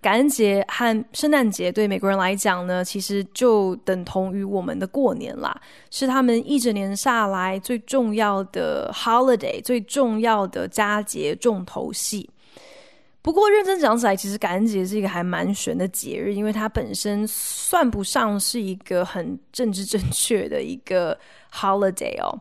感恩节和圣诞节对美国人来讲呢，其实就等同于我们的过年啦，是他们一整年下来最重要的 holiday，最重要的佳节重头戏。不过认真讲起来，其实感恩节是一个还蛮玄的节日，因为它本身算不上是一个很政治正确的一个 holiday 哦。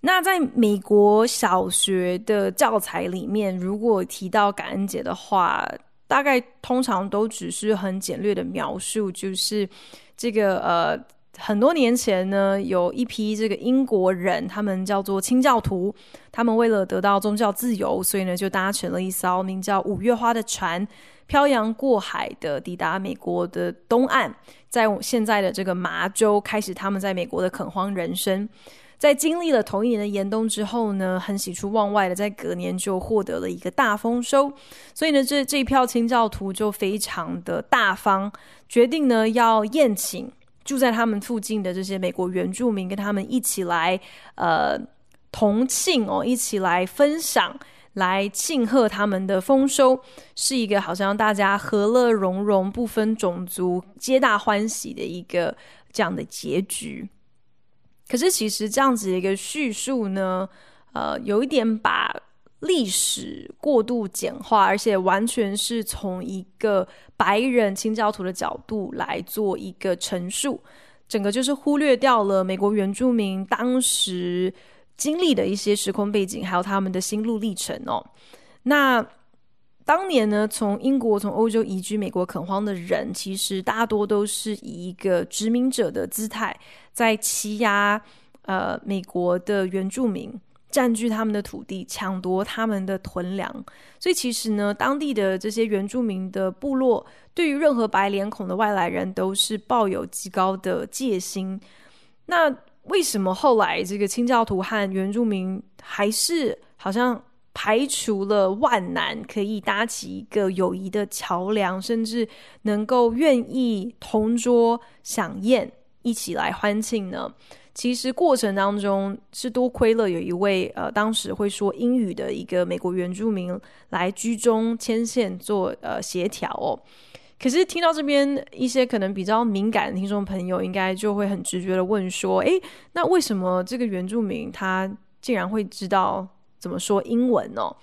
那在美国小学的教材里面，如果提到感恩节的话，大概通常都只是很简略的描述，就是这个呃，很多年前呢，有一批这个英国人，他们叫做清教徒，他们为了得到宗教自由，所以呢就搭乘了一艘名叫五月花的船，漂洋过海的抵达美国的东岸，在现在的这个麻州开始他们在美国的垦荒人生。在经历了同一年的严冬之后呢，很喜出望外的，在隔年就获得了一个大丰收。所以呢，这这一票清教徒就非常的大方，决定呢要宴请住在他们附近的这些美国原住民，跟他们一起来呃同庆哦，一起来分享，来庆贺他们的丰收，是一个好像大家和乐融融、不分种族、皆大欢喜的一个这样的结局。可是，其实这样子一个叙述呢，呃，有一点把历史过度简化，而且完全是从一个白人清教徒的角度来做一个陈述，整个就是忽略掉了美国原住民当时经历的一些时空背景，还有他们的心路历程哦。那当年呢，从英国、从欧洲移居美国垦荒的人，其实大多都是以一个殖民者的姿态，在欺压呃美国的原住民，占据他们的土地，抢夺他们的屯粮。所以其实呢，当地的这些原住民的部落，对于任何白脸孔的外来人，都是抱有极高的戒心。那为什么后来这个清教徒和原住民还是好像？排除了万难，可以搭起一个友谊的桥梁，甚至能够愿意同桌享宴，一起来欢庆呢。其实过程当中是多亏了有一位呃，当时会说英语的一个美国原住民来居中牵线做呃协调哦。可是听到这边一些可能比较敏感的听众朋友，应该就会很直觉的问说：诶，那为什么这个原住民他竟然会知道？怎么说英文哦？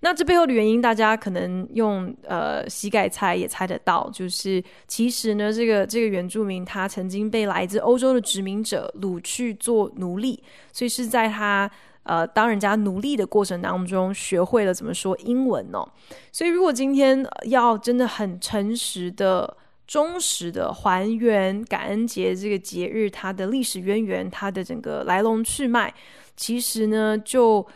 那这背后的原因，大家可能用呃膝盖猜也猜得到，就是其实呢，这个这个原住民他曾经被来自欧洲的殖民者掳去做奴隶，所以是在他呃当人家奴隶的过程当中，学会了怎么说英文哦。所以如果今天要真的很诚实的、忠实的还原感恩节这个节日它的历史渊源、它的整个来龙去脉，其实呢就。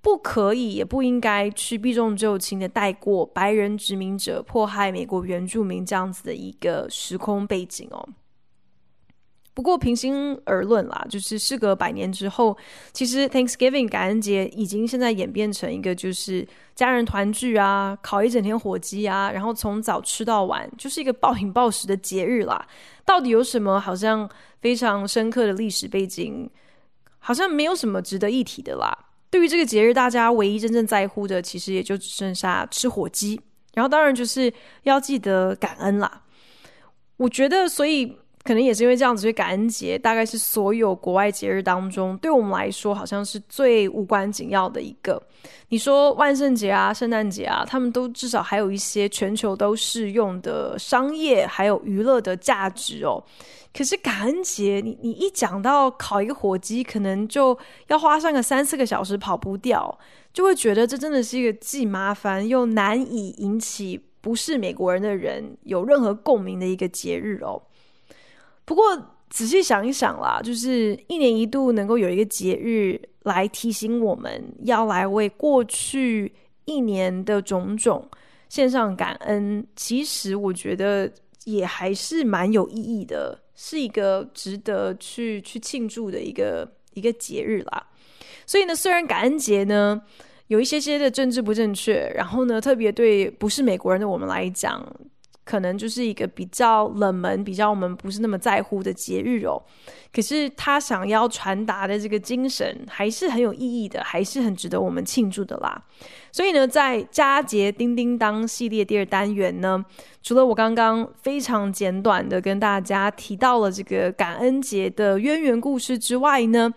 不可以，也不应该去避重就轻的带过白人殖民者迫害美国原住民这样子的一个时空背景哦。不过平心而论啦，就是事隔百年之后，其实 Thanksgiving 感恩节已经现在演变成一个就是家人团聚啊，烤一整天火鸡啊，然后从早吃到晚，就是一个暴饮暴食的节日啦。到底有什么好像非常深刻的历史背景？好像没有什么值得一提的啦。对于这个节日，大家唯一真正在乎的，其实也就只剩下吃火鸡，然后当然就是要记得感恩啦。我觉得，所以可能也是因为这样子，所以感恩节大概是所有国外节日当中，对我们来说好像是最无关紧要的一个。你说万圣节啊、圣诞节啊，他们都至少还有一些全球都适用的商业还有娱乐的价值哦。可是感恩节，你你一讲到烤一个火鸡，可能就要花上个三四个小时跑不掉，就会觉得这真的是一个既麻烦又难以引起不是美国人的人有任何共鸣的一个节日哦。不过仔细想一想啦，就是一年一度能够有一个节日来提醒我们要来为过去一年的种种献上感恩，其实我觉得。也还是蛮有意义的，是一个值得去去庆祝的一个一个节日啦。所以呢，虽然感恩节呢有一些些的政治不正确，然后呢，特别对不是美国人的我们来讲，可能就是一个比较冷门、比较我们不是那么在乎的节日哦。可是他想要传达的这个精神还是很有意义的，还是很值得我们庆祝的啦。所以呢，在佳节叮叮当系列第二单元呢，除了我刚刚非常简短的跟大家提到了这个感恩节的渊源故事之外呢，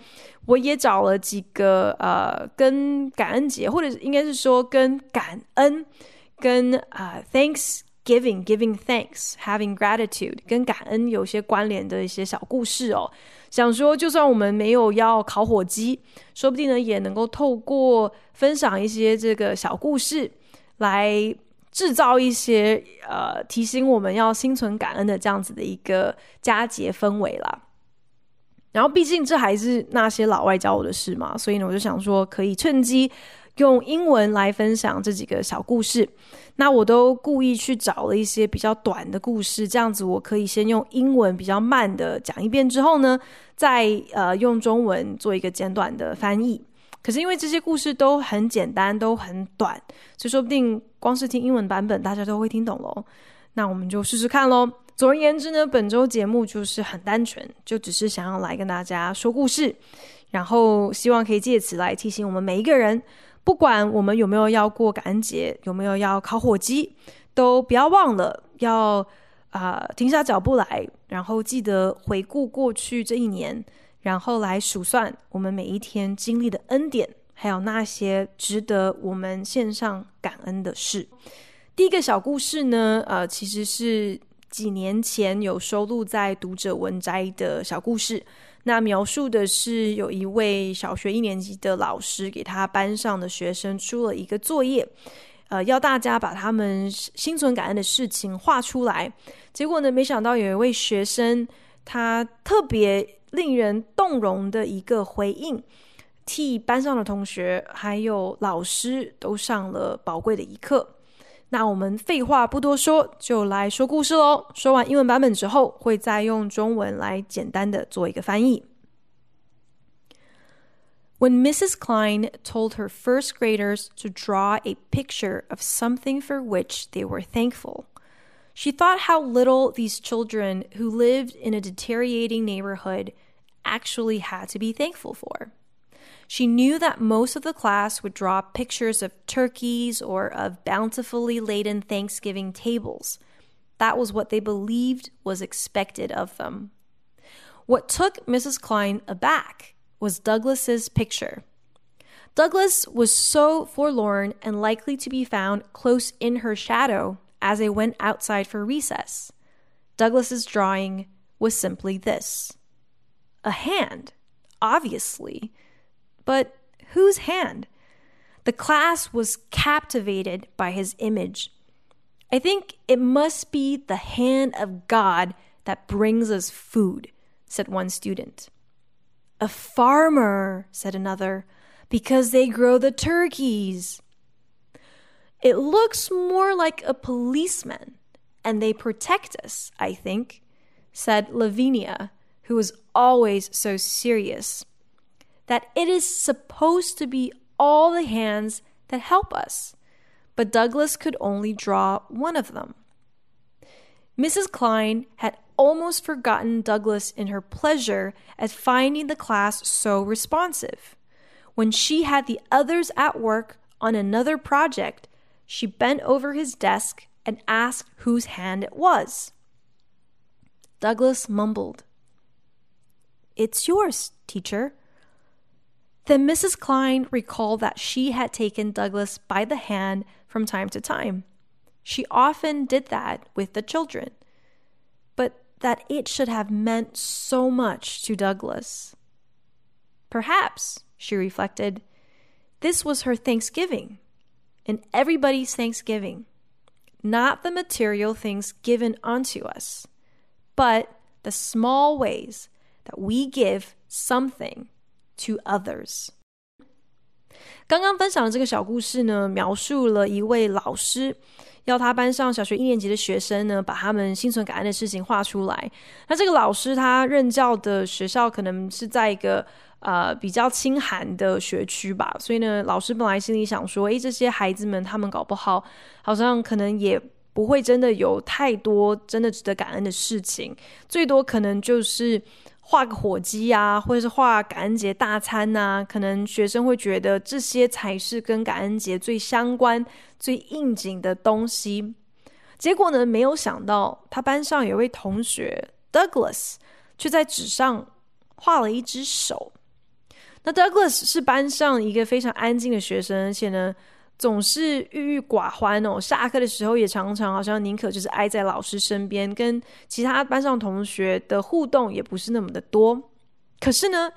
我也找了几个呃，跟感恩节或者应该是说跟感恩、跟啊、，thanks、giving giving thanks、having gratitude 跟感恩有些关联的一些小故事哦。想说，就算我们没有要烤火鸡，说不定呢也能够透过分享一些这个小故事，来制造一些呃提醒我们要心存感恩的这样子的一个佳节氛围啦。然后，毕竟这还是那些老外教我的事嘛，所以呢，我就想说可以趁机用英文来分享这几个小故事。那我都故意去找了一些比较短的故事，这样子我可以先用英文比较慢的讲一遍，之后呢，再呃用中文做一个简短的翻译。可是因为这些故事都很简单，都很短，所以说不定光是听英文版本大家都会听懂喽。那我们就试试看喽。总而言之呢，本周节目就是很单纯，就只是想要来跟大家说故事，然后希望可以借此来提醒我们每一个人。不管我们有没有要过感恩节，有没有要烤火鸡，都不要忘了要啊、停下脚步来，然后记得回顾过去这一年，然后来数算我们每一天经历的恩典，还有那些值得我们献上感恩的事。第一个小故事呢，呃，其实是几年前有收录在读者文摘的小故事。那描述的是有一位小学一年级的老师给他班上的学生出了一个作业，呃，要大家把他们心存感恩的事情画出来。结果呢，没想到有一位学生，他特别令人动容的一个回应，替班上的同学还有老师都上了宝贵的一课。那我们废话不多说，就来说故事喽。说完英文版本之后，会再用中文来简单的做一个翻译。When Mrs. Klein told her first graders to draw a picture of something for which they were thankful, she thought how little these children who lived in a deteriorating neighborhood actually had to be thankful for. She knew that most of the class would draw pictures of turkeys or of bountifully laden Thanksgiving tables. That was what they believed was expected of them. What took Mrs. Klein aback was Douglas's picture. Douglas was so forlorn and likely to be found close in her shadow as they went outside for recess. Douglas's drawing was simply this a hand, obviously but whose hand? The class was captivated by his image. I think it must be the hand of God that brings us food, said one student. A farmer, said another, because they grow the turkeys. It looks more like a policeman, and they protect us, I think, said Lavinia, who was always so serious that it is supposed to be all the hands that help us, but Douglas could only draw one of them. Mrs. Klein had almost forgotten Douglas in her pleasure at finding the class so responsive. When she had the others at work on another project, she bent over his desk and asked whose hand it was. Douglas mumbled, It's yours, teacher. Then Mrs. Klein recalled that she had taken Douglas by the hand from time to time. She often did that with the children, but that it should have meant so much to Douglas. Perhaps, she reflected, this was her Thanksgiving and everybody's Thanksgiving, not the material things given unto us, but the small ways that we give something to others。刚刚分享的这个小故事呢，描述了一位老师要他班上小学一年级的学生呢，把他们心存感恩的事情画出来。那这个老师他任教的学校可能是在一个呃比较清寒的学区吧，所以呢，老师本来心里想说，诶，这些孩子们他们搞不好，好像可能也不会真的有太多真的值得感恩的事情，最多可能就是。画个火鸡啊，或者是画感恩节大餐呐，可能学生会觉得这些才是跟感恩节最相关、最应景的东西。结果呢，没有想到他班上有位同学 Douglas 却在纸上画了一只手。那 Douglas 是班上一个非常安静的学生，而且呢。总是郁郁寡欢哦，下课的时候也常常好像宁可就是挨在老师身边，跟其他班上同学的互动也不是那么的多。可是呢，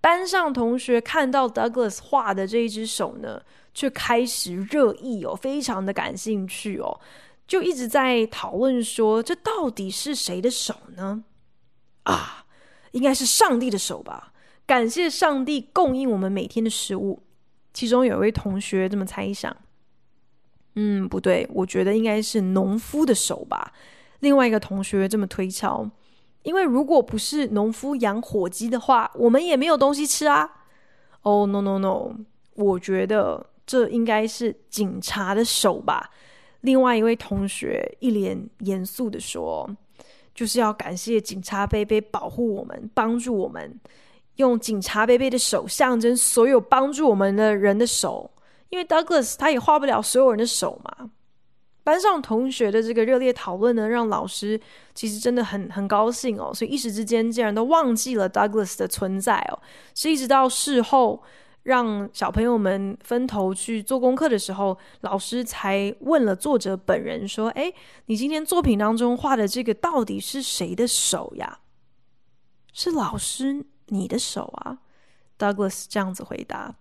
班上同学看到 Douglas 画的这一只手呢，却开始热议哦，非常的感兴趣哦，就一直在讨论说，这到底是谁的手呢？啊，应该是上帝的手吧？感谢上帝供应我们每天的食物。其中有一位同学这么猜想，嗯，不对，我觉得应该是农夫的手吧。另外一个同学这么推敲，因为如果不是农夫养火鸡的话，我们也没有东西吃啊。哦，no no no，我觉得这应该是警察的手吧。另外一位同学一脸严肃的说，就是要感谢警察伯伯保护我们，帮助我们。用警察伯伯的手象征所有帮助我们的人的手，因为 Douglas 他也画不了所有人的手嘛。班上同学的这个热烈讨论呢，让老师其实真的很很高兴哦，所以一时之间竟然都忘记了 Douglas 的存在哦。是一直到事后让小朋友们分头去做功课的时候，老师才问了作者本人说：“哎，你今天作品当中画的这个到底是谁的手呀？”是老师。你的手啊，Douglas 这样子回答。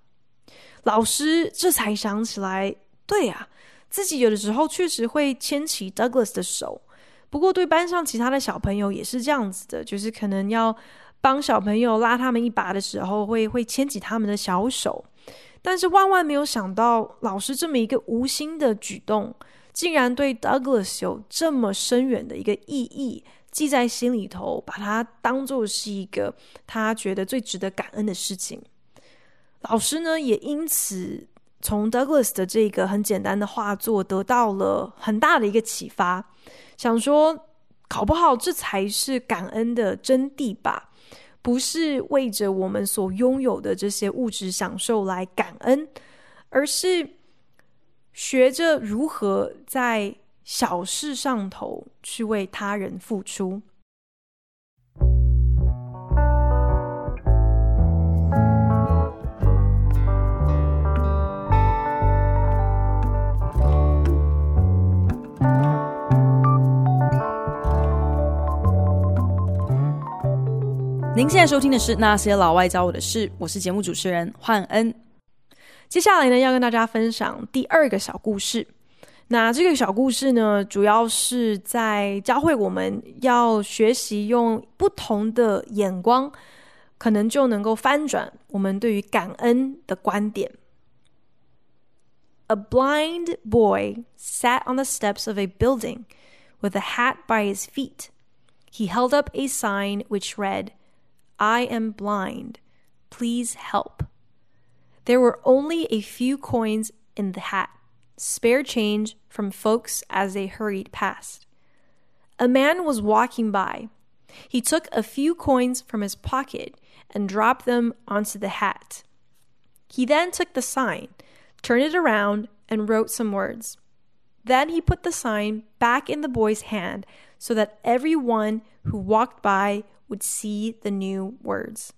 老师这才想起来，对呀，自己有的时候确实会牵起 Douglas 的手。不过对班上其他的小朋友也是这样子的，就是可能要帮小朋友拉他们一把的时候，会会牵起他们的小手。但是万万没有想到，老师这么一个无心的举动，竟然对 Douglas 有这么深远的一个意义。记在心里头，把它当做是一个他觉得最值得感恩的事情。老师呢，也因此从 Douglas 的这个很简单的画作得到了很大的一个启发，想说，搞不好这才是感恩的真谛吧？不是为着我们所拥有的这些物质享受来感恩，而是学着如何在。小事上头去为他人付出。您现在收听的是《那些老外教我的事》，我是节目主持人焕恩。接下来呢，要跟大家分享第二个小故事。那这个小故事呢，主要是在教会我们要学习用不同的眼光，可能就能够翻转我们对于感恩的观点。A blind boy sat on the steps of a building with a hat by his feet. He held up a sign which read, I am blind. Please help. There were only a few coins in the hat spare change from folks as they hurried past. A man was walking by. He took a few coins from his pocket and dropped them onto the hat. He then took the sign, turned it around, and wrote some words. Then he put the sign back in the boy's hand so that everyone who walked by would see the new words.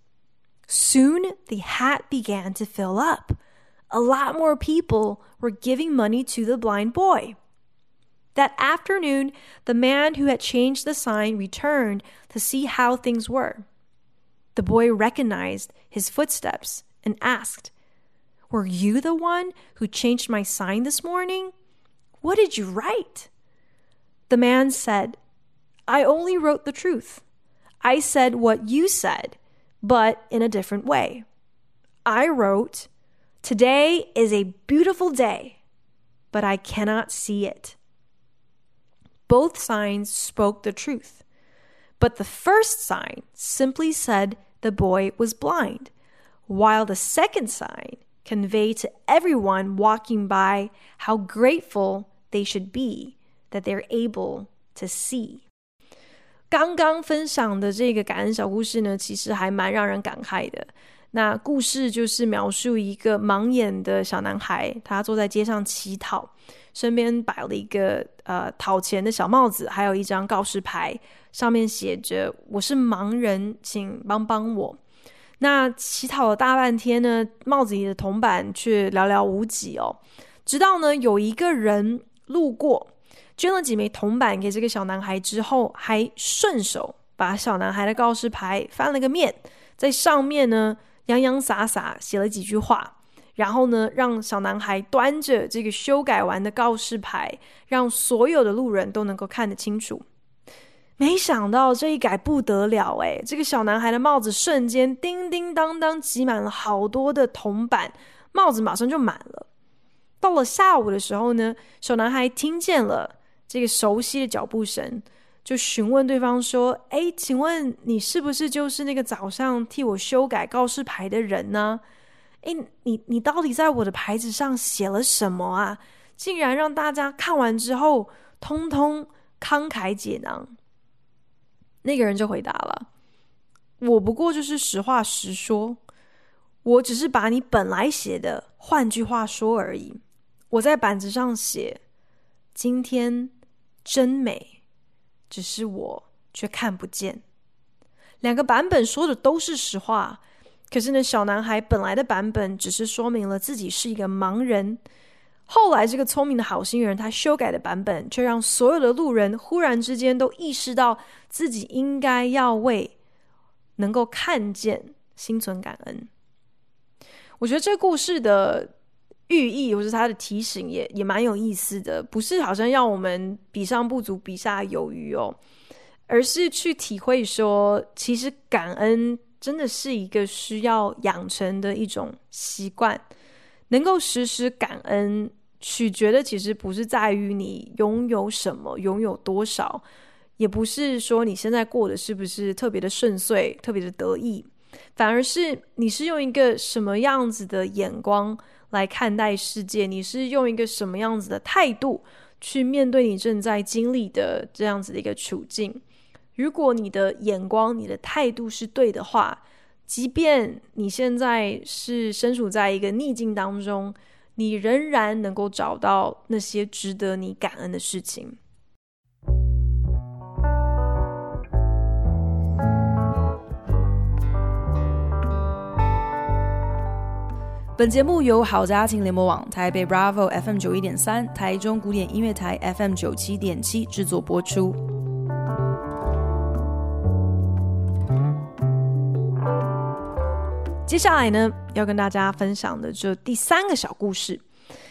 Soon the hat began to fill up a lot more people were giving money to the blind boy. That afternoon, the man who had changed the sign returned to see how things were. The boy recognized his footsteps and asked, Were you the one who changed my sign this morning? What did you write? The man said, I only wrote the truth. I said what you said, but in a different way. I wrote, Today is a beautiful day, but I cannot see it. both signs spoke the truth. But the first sign simply said the boy was blind, while the second sign conveyed to everyone walking by how grateful they should be that they're able to see. 刚刚分享的这个感恩小故事呢，其实还蛮让人感慨的。 那故事就是描述一个盲眼的小男孩，他坐在街上乞讨，身边摆了一个呃讨钱的小帽子，还有一张告示牌，上面写着“我是盲人，请帮帮我”。那乞讨了大半天呢，帽子里的铜板却寥寥无几哦。直到呢有一个人路过，捐了几枚铜板给这个小男孩之后，还顺手把小男孩的告示牌翻了个面，在上面呢。洋洋洒洒写了几句话，然后呢，让小男孩端着这个修改完的告示牌，让所有的路人都能够看得清楚。没想到这一改不得了诶，这个小男孩的帽子瞬间叮叮当当挤满了好多的铜板，帽子马上就满了。到了下午的时候呢，小男孩听见了这个熟悉的脚步声。就询问对方说：“哎，请问你是不是就是那个早上替我修改告示牌的人呢？哎，你你到底在我的牌子上写了什么啊？竟然让大家看完之后，通通慷慨解囊。”那个人就回答了：“我不过就是实话实说，我只是把你本来写的换句话说而已。我在板子上写：今天真美。”只是我却看不见，两个版本说的都是实话。可是呢，小男孩本来的版本只是说明了自己是一个盲人，后来这个聪明的好心人他修改的版本，却让所有的路人忽然之间都意识到自己应该要为能够看见心存感恩。我觉得这故事的。寓意或是他的提醒也也蛮有意思的，不是好像要我们比上不足，比下有余哦，而是去体会说，其实感恩真的是一个需要养成的一种习惯。能够时时感恩，取决的其实不是在于你拥有什么，拥有多少，也不是说你现在过得是不是特别的顺遂，特别的得意，反而是你是用一个什么样子的眼光。来看待世界，你是用一个什么样子的态度去面对你正在经历的这样子的一个处境？如果你的眼光、你的态度是对的话，即便你现在是身处在一个逆境当中，你仍然能够找到那些值得你感恩的事情。本节目由好家庭联盟网、台北 Bravo FM 九一点三、台中古典音乐台 FM 九七点七制作播出。接下来呢，要跟大家分享的这第三个小故事，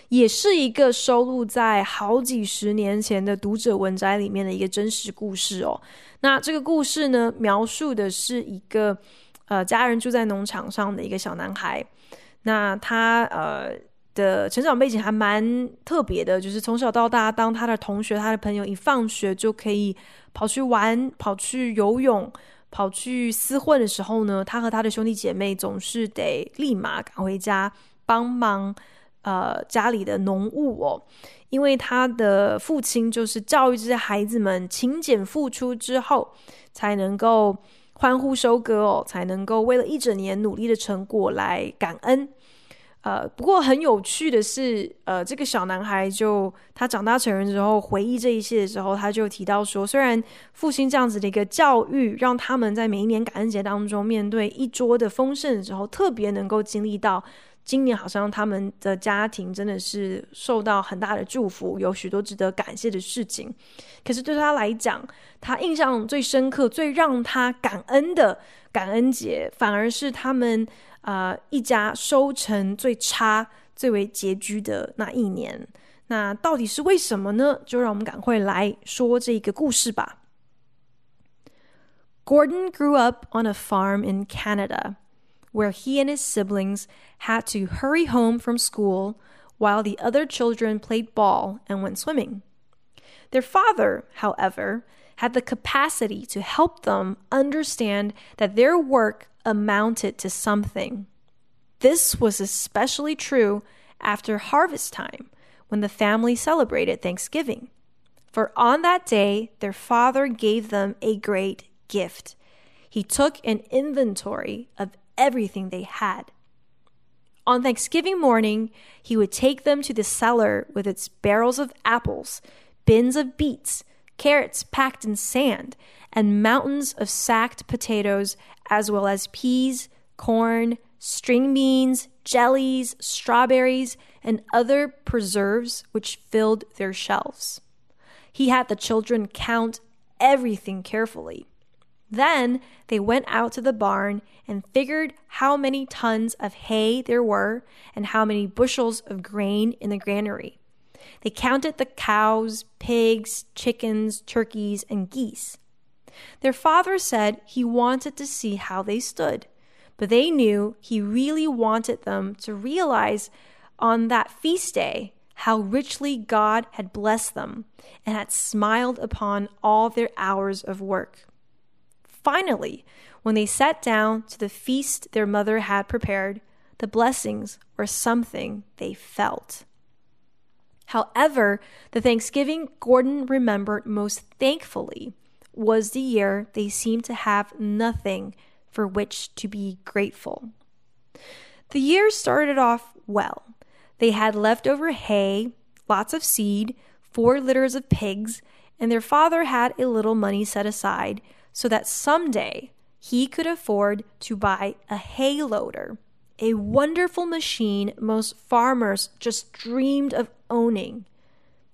也是一个收录在好几十年前的读者文摘里面的一个真实故事哦。那这个故事呢，描述的是一个呃，家人住在农场上的一个小男孩。那他呃的成长背景还蛮特别的，就是从小到大，当他的同学、他的朋友一放学就可以跑去玩、跑去游泳、跑去厮混的时候呢，他和他的兄弟姐妹总是得立马赶回家帮忙呃家里的农务哦，因为他的父亲就是教育这些孩子们勤俭付出之后才能够。欢呼收割哦，才能够为了一整年努力的成果来感恩。呃，不过很有趣的是，呃，这个小男孩就他长大成人之后回忆这一切的时候，他就提到说，虽然父亲这样子的一个教育，让他们在每一年感恩节当中面对一桌的丰盛的时候，特别能够经历到。今年好像他们的家庭真的是受到很大的祝福，有许多值得感谢的事情。可是对他来讲，他印象最深刻、最让他感恩的感恩节，反而是他们啊、一家收成最差、最为拮据的那一年。那到底是为什么呢？就让我们赶快来说这个故事吧。Gordon grew up on a farm in Canada. Where he and his siblings had to hurry home from school while the other children played ball and went swimming. Their father, however, had the capacity to help them understand that their work amounted to something. This was especially true after harvest time, when the family celebrated Thanksgiving. For on that day, their father gave them a great gift. He took an inventory of everything they had. On Thanksgiving morning, he would take them to the cellar with its barrels of apples, bins of beets, carrots packed in sand, and mountains of sacked potatoes, as well as peas, corn, string beans, jellies, strawberries, and other preserves which filled their shelves. He had the children count everything carefully. Then they went out to the barn and figured how many tons of hay there were and how many bushels of grain in the granary. They counted the cows, pigs, chickens, turkeys, and geese. Their father said he wanted to see how they stood, but they knew he really wanted them to realize on that feast day how richly God had blessed them and had smiled upon all their hours of work. Finally, when they sat down to the feast their mother had prepared, the blessings were something they felt. However, the Thanksgiving Gordon remembered most thankfully was the year they seemed to have nothing for which to be grateful. The year started off well. They had leftover hay, lots of seed, four litters of pigs, and their father had a little money set aside so that someday he could afford to buy a hay loader a wonderful machine most farmers just dreamed of owning.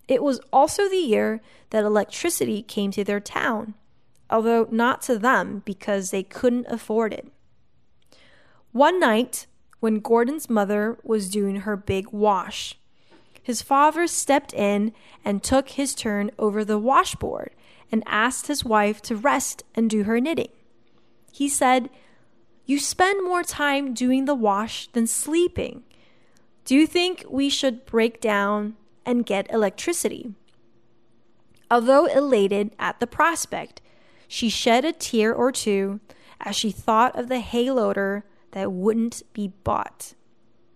It was also the year that electricity came to their town, although not to them because they couldn't afford it. One night, when Gordon's mother was doing her big wash, his father stepped in and took his turn over the washboard and asked his wife to rest and do her knitting. He said, you spend more time doing the wash than sleeping. Do you think we should break down and get electricity? Although elated at the prospect, she shed a tear or two as she thought of the hay loader that wouldn't be bought.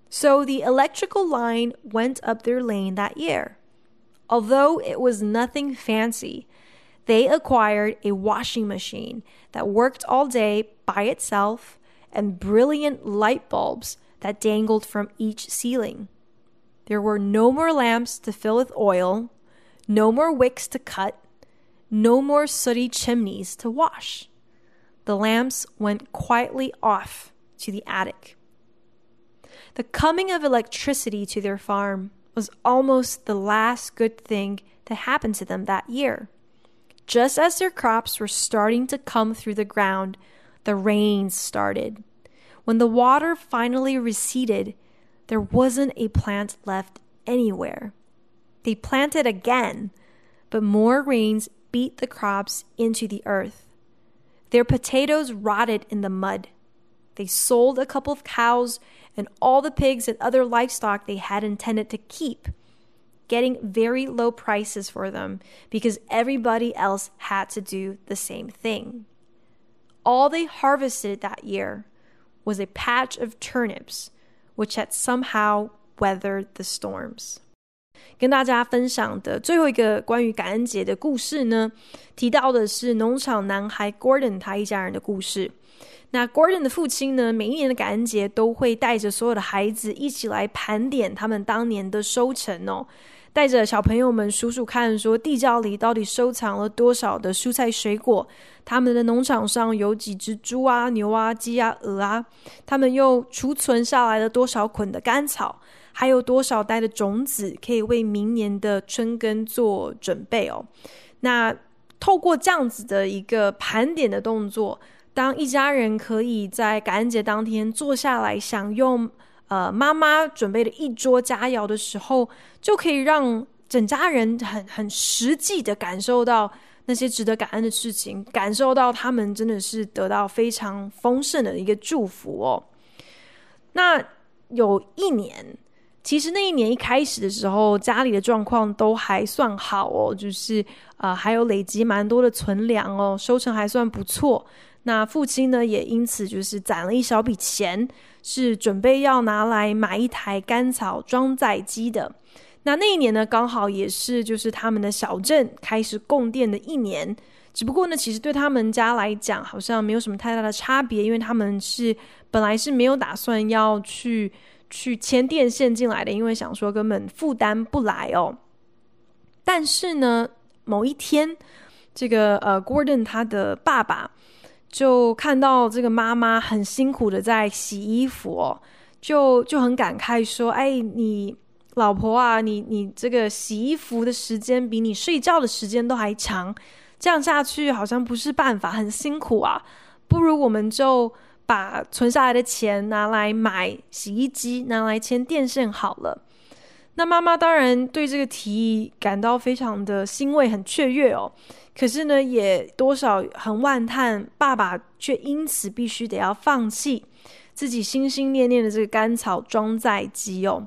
So the electrical line went up their lane that year. Although it was nothing fancy, they acquired a washing machine that worked all day by itself and brilliant light bulbs that dangled from each ceiling. There were no more lamps to fill with oil, no more wicks to cut, no more sooty chimneys to wash. The lamps went quietly off to the attic. The coming of electricity to their farm was almost the last good thing to happen to them that year. Just as their crops were starting to come through the ground, the rains started. When the water finally receded, there wasn't a plant left anywhere. They planted again, but more rains beat the crops into the earth. Their potatoes rotted in the mud. They sold a couple of cows and all the pigs and other livestock they had intended to keep, getting very low prices for them because everybody else had to do the same thing all they harvested that year was a patch of turnips, which had somehow weathered the storms. 跟大家分享的最后一个关于感恩节的故事呢，提到的是农场男孩 Gordon 他一家人的故事。那 Gordon 的父亲呢，每一年的感恩节都会带着所有的孩子一起来盘点他们当年的收成哦。 带着小朋友们数数看，说地窖里到底收藏了多少的蔬菜水果？他们的农场上有几只猪啊、牛啊、鸡啊、鹅啊？他们又储存下来了多少捆的干草？还有多少袋的种子可以为明年的春耕做准备哦？那透过这样子的一个盘点的动作，当一家人可以在感恩节当天坐下来享用。呃，妈妈准备了一桌佳肴的时候，就可以让整家人很很实际的感受到那些值得感恩的事情，感受到他们真的是得到非常丰盛的一个祝福哦。那有一年，其实那一年一开始的时候，家里的状况都还算好哦，就是啊、还有累积蛮多的存粮哦，收成还算不错。那父亲呢，也因此就是攒了一小笔钱，是准备要拿来买一台干草装载机的。那那一年呢，刚好也是就是他们的小镇开始供电的一年。只不过呢，其实对他们家来讲，好像没有什么太大的差别，因为他们是本来是没有打算要去去牵电线进来的，因为想说根本负担不来哦。但是呢，某一天，这个呃，Gordon 他的爸爸就看到这个妈妈很辛苦的在洗衣服哦，就就很感慨说：“哎，你老婆啊，你你这个洗衣服的时间比你睡觉的时间都还长。”这样下去好像不是办法，很辛苦啊！不如我们就把存下来的钱拿来买洗衣机，拿来牵电线好了。那妈妈当然对这个提议感到非常的欣慰，很雀跃哦。可是呢，也多少很惋叹，爸爸却因此必须得要放弃自己心心念念的这个甘草装载机哦。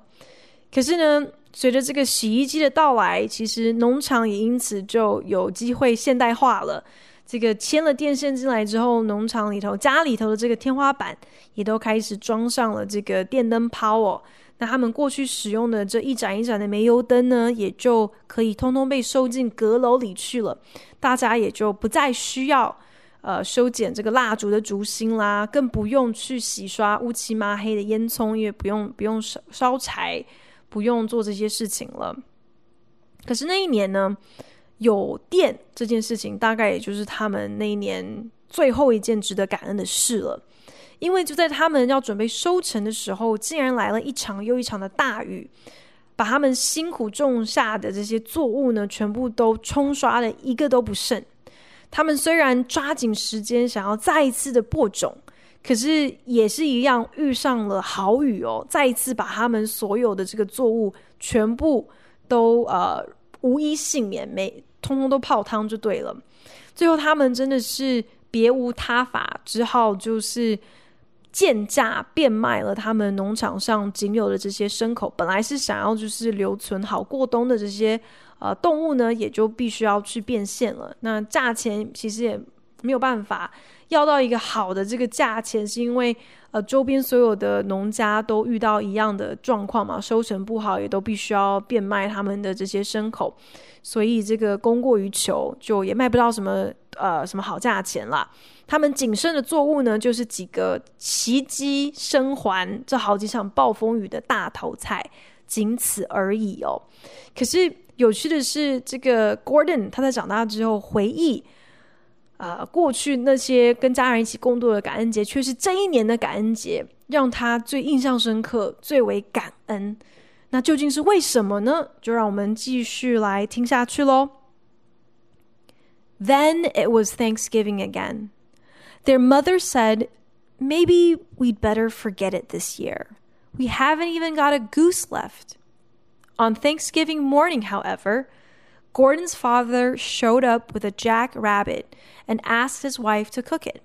可是呢，随着这个洗衣机的到来，其实农场也因此就有机会现代化了。这个牵了电线进来之后，农场里头、家里头的这个天花板也都开始装上了这个电灯泡哦。那他们过去使用的这一盏一盏的煤油灯呢，也就可以通通被收进阁楼里去了。大家也就不再需要呃修剪这个蜡烛的烛芯啦，更不用去洗刷乌漆嘛黑的烟囱，因为不用不用烧烧柴。不用做这些事情了。可是那一年呢，有电这件事情，大概也就是他们那一年最后一件值得感恩的事了。因为就在他们要准备收成的时候，竟然来了一场又一场的大雨，把他们辛苦种下的这些作物呢，全部都冲刷的一个都不剩。他们虽然抓紧时间想要再一次的播种。可是也是一样，遇上了好雨哦，再一次把他们所有的这个作物全部都呃无一幸免，没通通都泡汤就对了。最后他们真的是别无他法，只好就是贱价变卖了他们农场上仅有的这些牲口。本来是想要就是留存好过冬的这些呃动物呢，也就必须要去变现了。那价钱其实也没有办法。要到一个好的这个价钱，是因为呃周边所有的农家都遇到一样的状况嘛，收成不好，也都必须要变卖他们的这些牲口，所以这个供过于求，就也卖不到什么呃什么好价钱了。他们仅剩的作物呢，就是几个奇迹生还这好几场暴风雨的大头菜，仅此而已哦。可是有趣的是，这个 Gordon 他在长大之后回忆。呃，过去那些跟家人一起共度的感恩节，却是这一年的感恩节让他最印象深刻、最为感恩。那究竟是为什么呢？就让我们继续来听下去喽。Then it was Thanksgiving again. Their mother said, "Maybe we'd better forget it this year. We haven't even got a goose left." On Thanksgiving morning, however, Gordon's father showed up with a jackrabbit and asked his wife to cook it.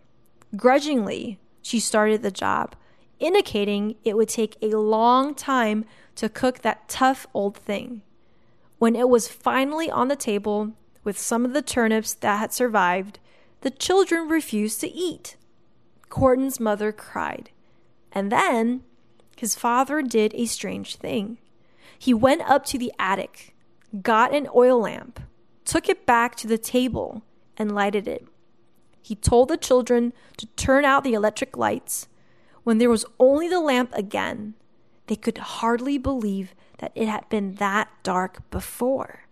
Grudgingly, she started the job, indicating it would take a long time to cook that tough old thing. When it was finally on the table with some of the turnips that had survived, the children refused to eat. Gordon's mother cried. And then his father did a strange thing. He went up to the attic got an oil lamp, took it back to the table, and lighted it. He told the children to turn out the electric lights. When there was only the lamp again, they could hardly believe that it had been that dark before.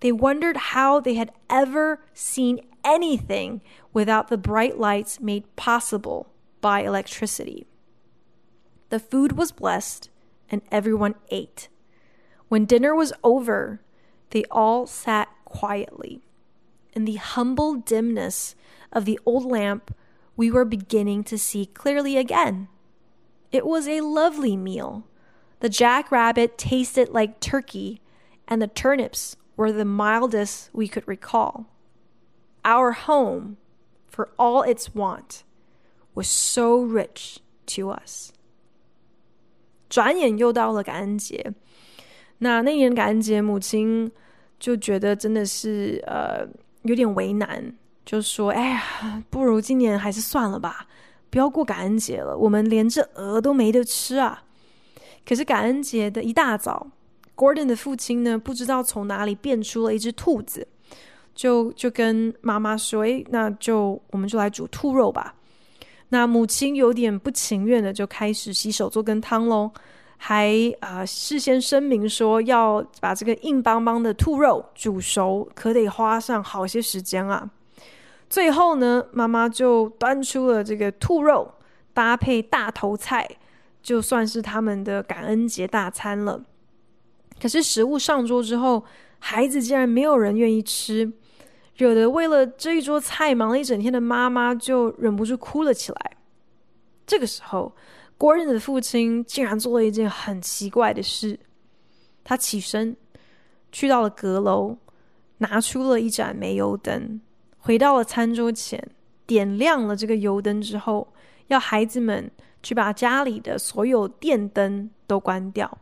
They wondered how they had ever seen anything without the bright lights made possible by electricity. The food was blessed, and everyone ate. When dinner was over, they all sat quietly. In the humble dimness of the old lamp, we were beginning to see clearly again. It was a lovely meal. The jackrabbit tasted like turkey, and the turnips were the mildest we could recall. Our home, for all its want, was so rich to us. 转眼又到了感恩节。那那年感恩节，母亲就觉得真的是呃有点为难， 就说：“哎呀，不如今年还是算了吧，不要过感恩节了，我们连这鹅都没得吃啊。”可是感恩节的一大早，Gordon 的父亲呢，不知道从哪里变出了一只兔子，就就跟妈妈说：“哎，那就我们就来煮兔肉吧。”那母亲有点不情愿的就开始洗手做羹汤喽。还啊、事先声明说要把这个硬邦邦的兔肉煮熟，可得花上好些时间啊。最后呢，妈妈就端出了这个兔肉，搭配大头菜，就算是他们的感恩节大餐了。可是食物上桌之后，孩子竟然没有人愿意吃，惹得为了这一桌菜忙了一整天的妈妈就忍不住哭了起来。这个时候，Gordon 的父亲竟然做了一件很奇怪的事，他起身去到了阁楼，拿出了一盏煤油灯，回到了餐桌前，点亮了这个油灯之后，要孩子们去把家里的所有电灯都关掉。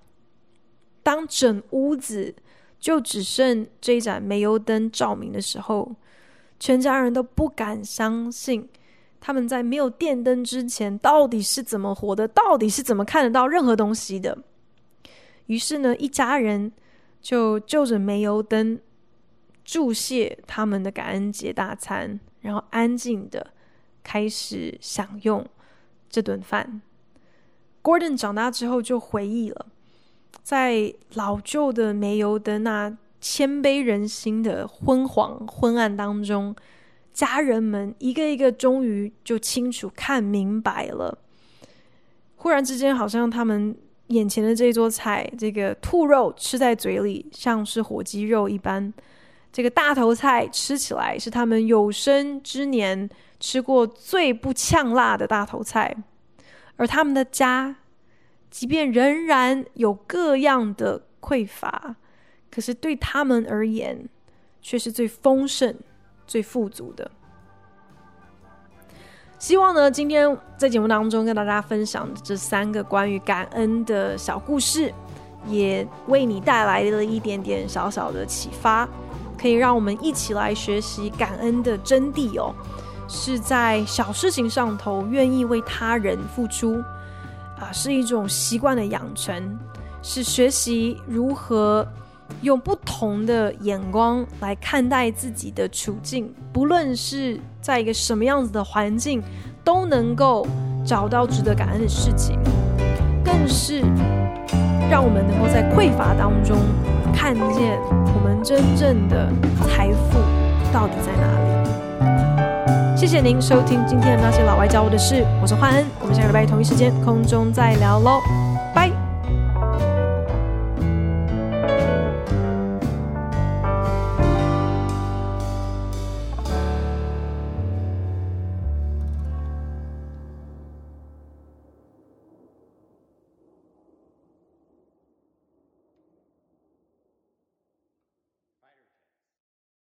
当整屋子就只剩这一盏煤油灯照明的时候，全家人都不敢相信。他们在没有电灯之前到底是怎么活的？到底是怎么看得到任何东西的？于是呢，一家人就就着煤油灯祝谢他们的感恩节大餐，然后安静的开始享用这顿饭。Gordon 长大之后就回忆了，在老旧的煤油灯那谦卑人心的昏黄昏暗当中。家人们一个一个终于就清楚看明白了。忽然之间，好像他们眼前的这桌菜，这个兔肉吃在嘴里像是火鸡肉一般；这个大头菜吃起来是他们有生之年吃过最不呛辣的大头菜。而他们的家，即便仍然有各样的匮乏，可是对他们而言，却是最丰盛。最富足的，希望呢，今天在节目当中跟大家分享的这三个关于感恩的小故事，也为你带来了一点点小小的启发，可以让我们一起来学习感恩的真谛哦。是在小事情上头愿意为他人付出啊，是一种习惯的养成，是学习如何。用不同的眼光来看待自己的处境，不论是在一个什么样子的环境，都能够找到值得感恩的事情，更是让我们能够在匮乏当中看见我们真正的财富到底在哪里。谢谢您收听今天的那些老外教我的事，我是焕恩，我们下个礼拜同一时间空中再聊喽。